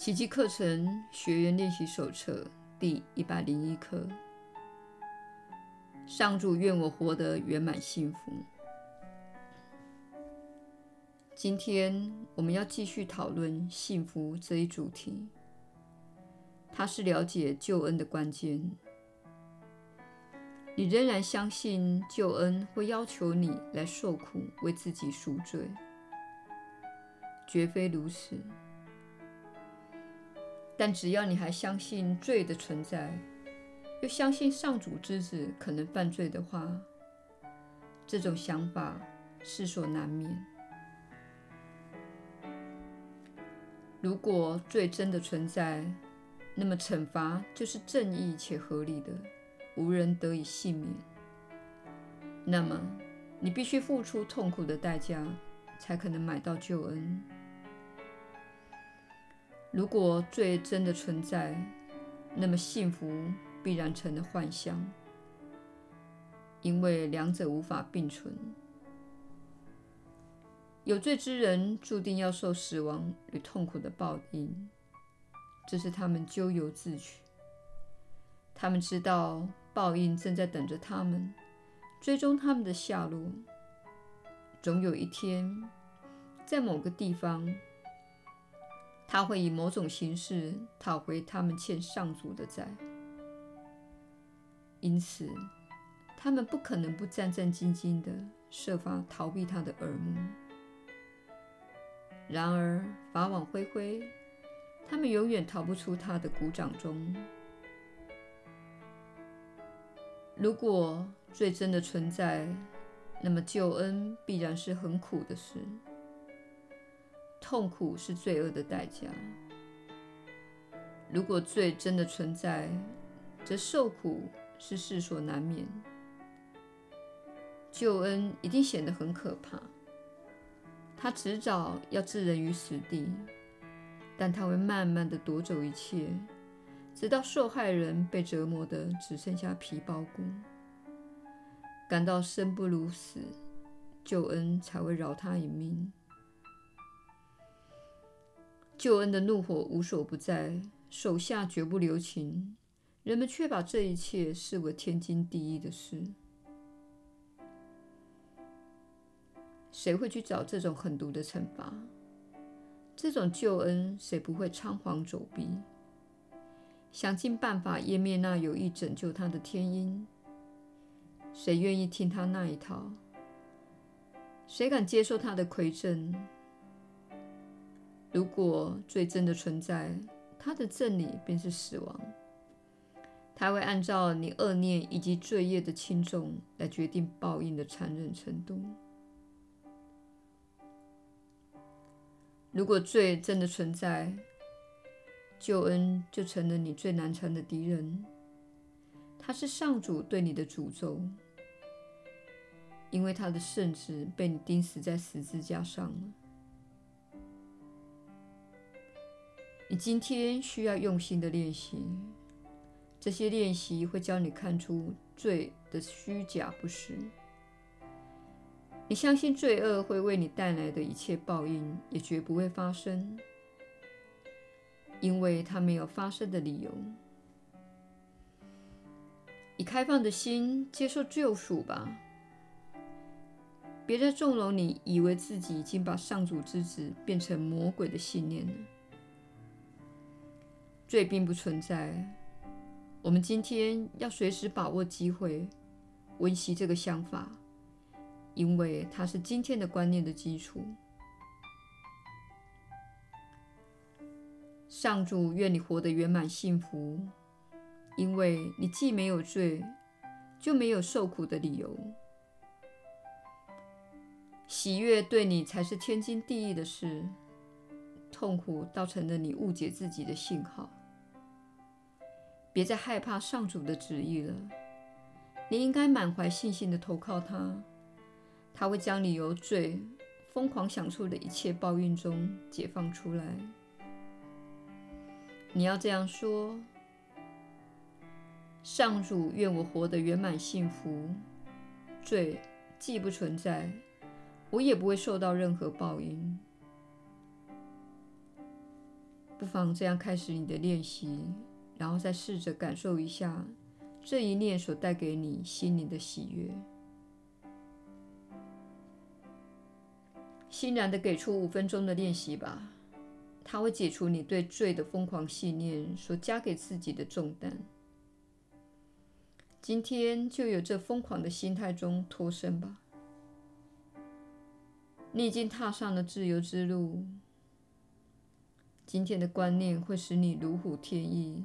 奇迹课程学员练习手册第一百零一课。上主愿我活得圆满幸福。今天我们要继续讨论幸福这一主题，它是了解救恩的关键。你仍然相信救恩会要求你来受苦，为自己赎罪？绝非如此。但只要你还相信罪的存在，又相信上主之子可能犯罪的话，这种想法在所难免。如果罪真的存在，那么惩罚就是正义且合理的，无人得以幸免。那么你必须付出痛苦的代价，才可能买到救恩。如果罪真的存在，那么幸福必然成了幻象，因为两者无法并存。有罪之人注定要受死亡与痛苦的报应，这是他们咎由自取。他们知道报应正在等着他们，追踪他们的下落。总有一天，在某个地方，他会以某种形式讨回他们欠上主的债，因此他们不可能不战战兢兢地设法逃避他的耳目。然而法网恢恢，他们永远逃不出他的股掌中。如果罪真的存在，那么救恩必然是很苦的事。痛苦是罪恶的代价。如果罪真的存在，则受苦是世所难免。救恩一定显得很可怕，他迟早要置人于死地，但他会慢慢地夺走一切，直到受害人被折磨的只剩下皮包骨，感到生不如死，救恩才会饶他一命。救恩的怒火无所不在，手下绝不留情，人们却把这一切视为天经地义的事。谁会去找这种狠毒的惩罚？这种救恩，谁不会仓皇走避？想尽办法湮灭那有意拯救他的天鹰？谁愿意听他那一套？谁敢接受他的馈赠？如果罪真的存在，他的赠礼便是死亡。他会按照你恶念以及罪业的轻重来决定报应的残忍程度。如果罪真的存在，救恩就成了你最难缠的敌人。他是上主对你的诅咒，因为他的圣子被你钉死在十字架上了。你今天需要用心的练习，这些练习会教你看出罪的虚假不实。你相信罪恶会为你带来的一切报应，也绝不会发生，因为它没有发生的理由。以开放的心接受救赎吧，别再纵容你以为自己已经把上主之子变成魔鬼的信念了。罪并不存在。我们今天要随时把握机会，温习这个想法，因为它是今天的观念的基础。上主愿你活得圆满幸福，因为你既没有罪，就没有受苦的理由。喜悦对你才是天经地义的事，痛苦倒成了你误解自己的信号。别再害怕上主的旨意了，你应该满怀信心地投靠他，他会将你由罪疯狂享受的一切报应中解放出来。你要这样说：上主愿我活得圆满幸福，罪既不存在，我也不会受到任何报应。不妨这样开始你的练习，然后再试着感受一下这一念所带给你心灵的喜悦。欣然地给出五分钟的练习吧，它会解除你对罪的疯狂信念所加给自己的重担。今天就由这疯狂的心态中脱身吧。你已经踏上了自由之路。今天的观念会使你如虎添翼，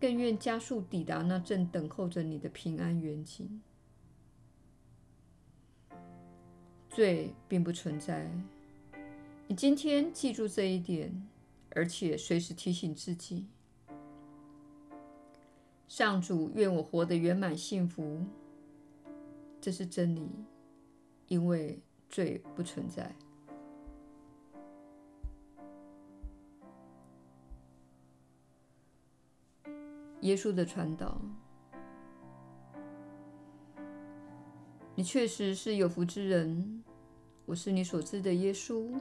更愿加速抵达那正等候着你的平安远景。罪并不存在，你今天记住这一点，而且随时提醒自己：上主愿我活得圆满幸福，这是真理，因为罪不存在。耶稣的传导。你确实是有福之人，我是你所知的耶稣。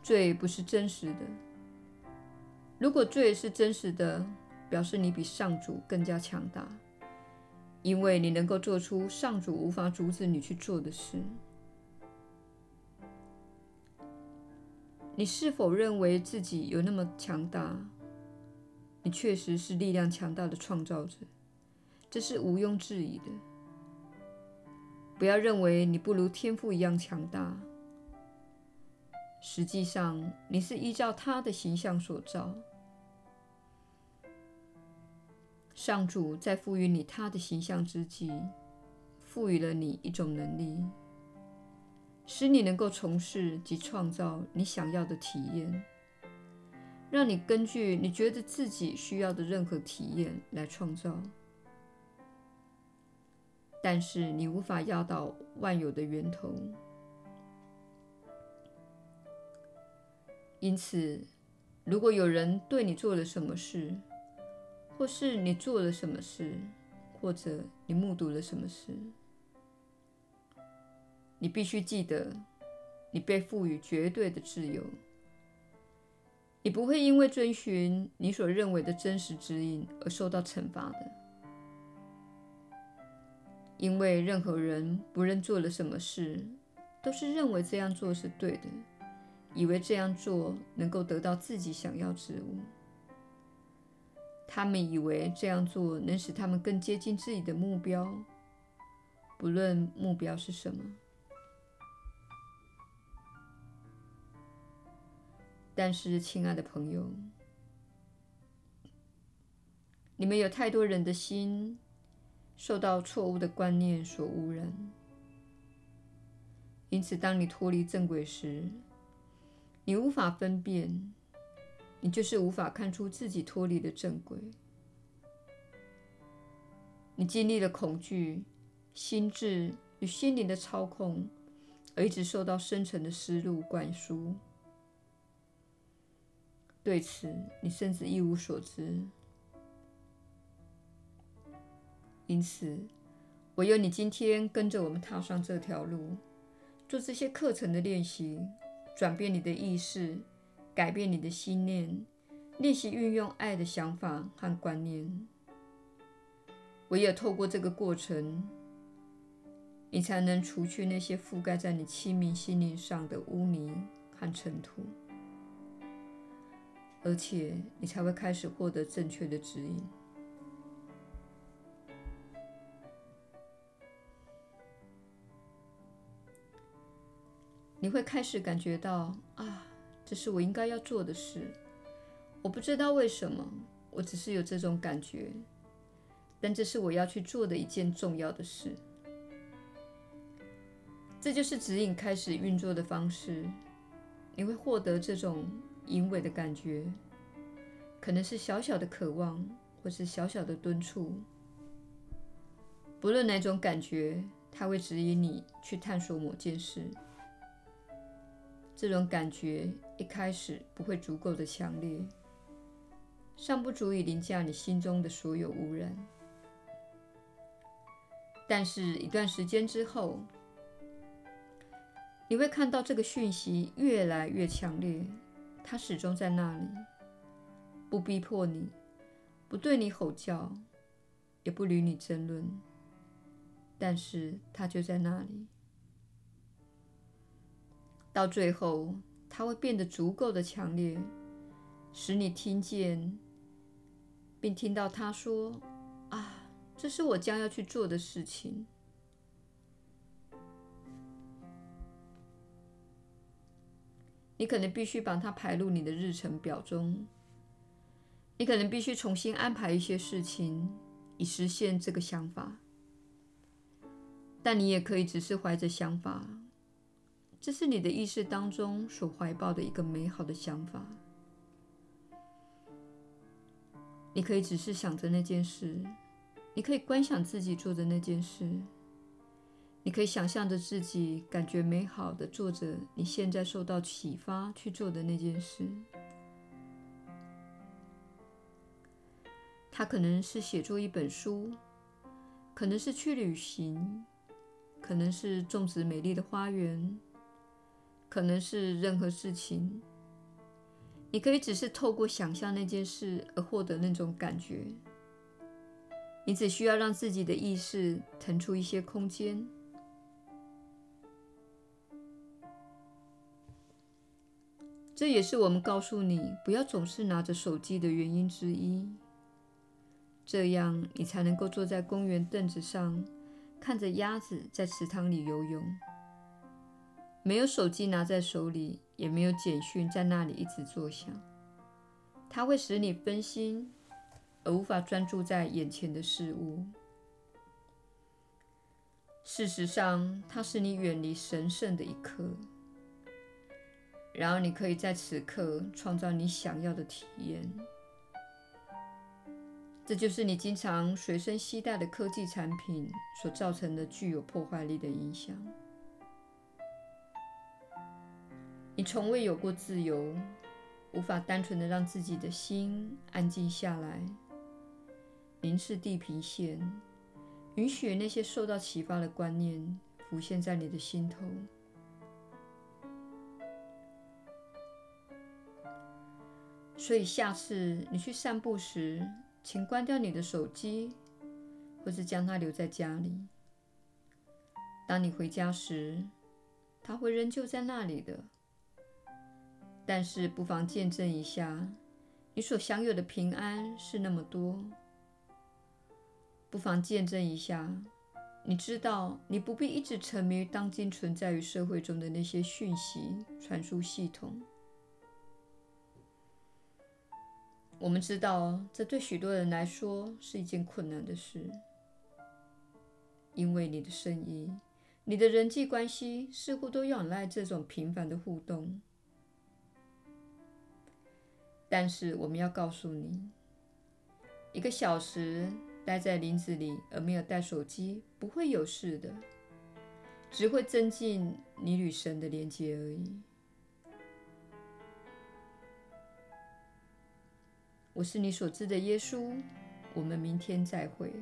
罪不是真实的。如果罪是真实的，表示你比上主更加强大，因为你能够做出上主无法阻止你去做的事。你是否认为自己有那么强大？你确实是力量强大的创造者，这是毋庸置疑的。不要认为你不如天赋一样强大。实际上，你是依照他的形象所造。上主在赋予你他的形象之际，赋予了你一种能力，使你能够从事及创造你想要的体验，让你根据你觉得自己需要的任何体验来创造。但是你无法压倒万有的源头，因此，如果有人对你做了什么事，或是你做了什么事，或者你目睹了什么事，你必须记得，你被赋予绝对的自由，你不会因为遵循你所认为的真实指引而受到惩罚的。因为任何人不论做了什么事，都是认为这样做是对的，以为这样做能够得到自己想要之物。他们以为这样做能使他们更接近自己的目标，不论目标是什么。但是，亲爱的朋友，你们有太多人的心。受到错误的观念所污染，因此，当你脱离正轨时，你无法分辨，你就是无法看出自己脱离了正轨。你经历了恐惧、心智与心灵的操控，而一直受到深层的思路灌输。对此，你甚至一无所知。因此，唯有你今天跟着我们踏上这条路，做这些课程的练习，转变你的意识，改变你的心念，练习运用爱的想法和观念。唯有透过这个过程，你才能除去那些覆盖在你清明心灵上的污泥和尘土，而且你才会开始获得正确的指引。你会开始感觉到啊，这是我应该要做的事。我不知道为什么，我只是有这种感觉，但这是我要去做的一件重要的事。这就是指引开始运作的方式。你会获得这种隐微的感觉，可能是小小的渴望，或是小小的敦促。不论哪种感觉，它会指引你去探索某件事。这种感觉一开始不会足够的强烈，尚不足以凌驾你心中的所有污染。但是，一段时间之后，你会看到这个讯息越来越强烈，他始终在那里，不逼迫你，不对你吼叫，也不与你争论，但是他就在那里。到最后，他会变得足够的强烈，使你听见，并听到他说：“啊，这是我将要去做的事情。”你可能必须把它排入你的日程表中。你可能必须重新安排一些事情，以实现这个想法。但你也可以只是怀着想法，这是你的意识当中所怀抱的一个美好的想法。你可以只是想着那件事，你可以观想自己做的那件事。你可以想象着自己感觉美好的做着你现在受到启发去做的那件事。它可能是写作一本书，可能是去旅行，可能是种植美丽的花园，可能是任何事情。你可以只是透过想象那件事而获得那种感觉。你只需要让自己的意识腾出一些空间。这也是我们告诉你不要总是拿着手机的原因之一。这样你才能够坐在公园凳子上，看着鸭子在池塘里游泳。没有手机拿在手里，也没有简讯在那里一直作响，它会使你分心，而无法专注在眼前的事物。事实上，它使你远离神圣的一刻。然而，你可以在此刻创造你想要的体验。这就是你经常随身携带的科技产品所造成的具有破坏力的影响。你从未有过自由，无法单纯的让自己的心安静下来，凝视地平线，允许那些受到启发的观念浮现在你的心头。所以，下次你去散步时，请关掉你的手机，或是将它留在家里。当你回家时，它会仍旧在那里的。但是，不妨见证一下，你所享有的平安是那么多。不妨见证一下，你知道你不必一直沉迷于当今存在于社会中的那些讯息传输系统。我们知道，这对许多人来说是一件困难的事，因为你的生意、你的人际关系似乎都仰赖这种频繁的互动。但是，我们要告诉你，一个小时待在林子里而没有带手机不会有事的，只会增进你与神的连接而已。我是你所知的耶稣，我们明天再会。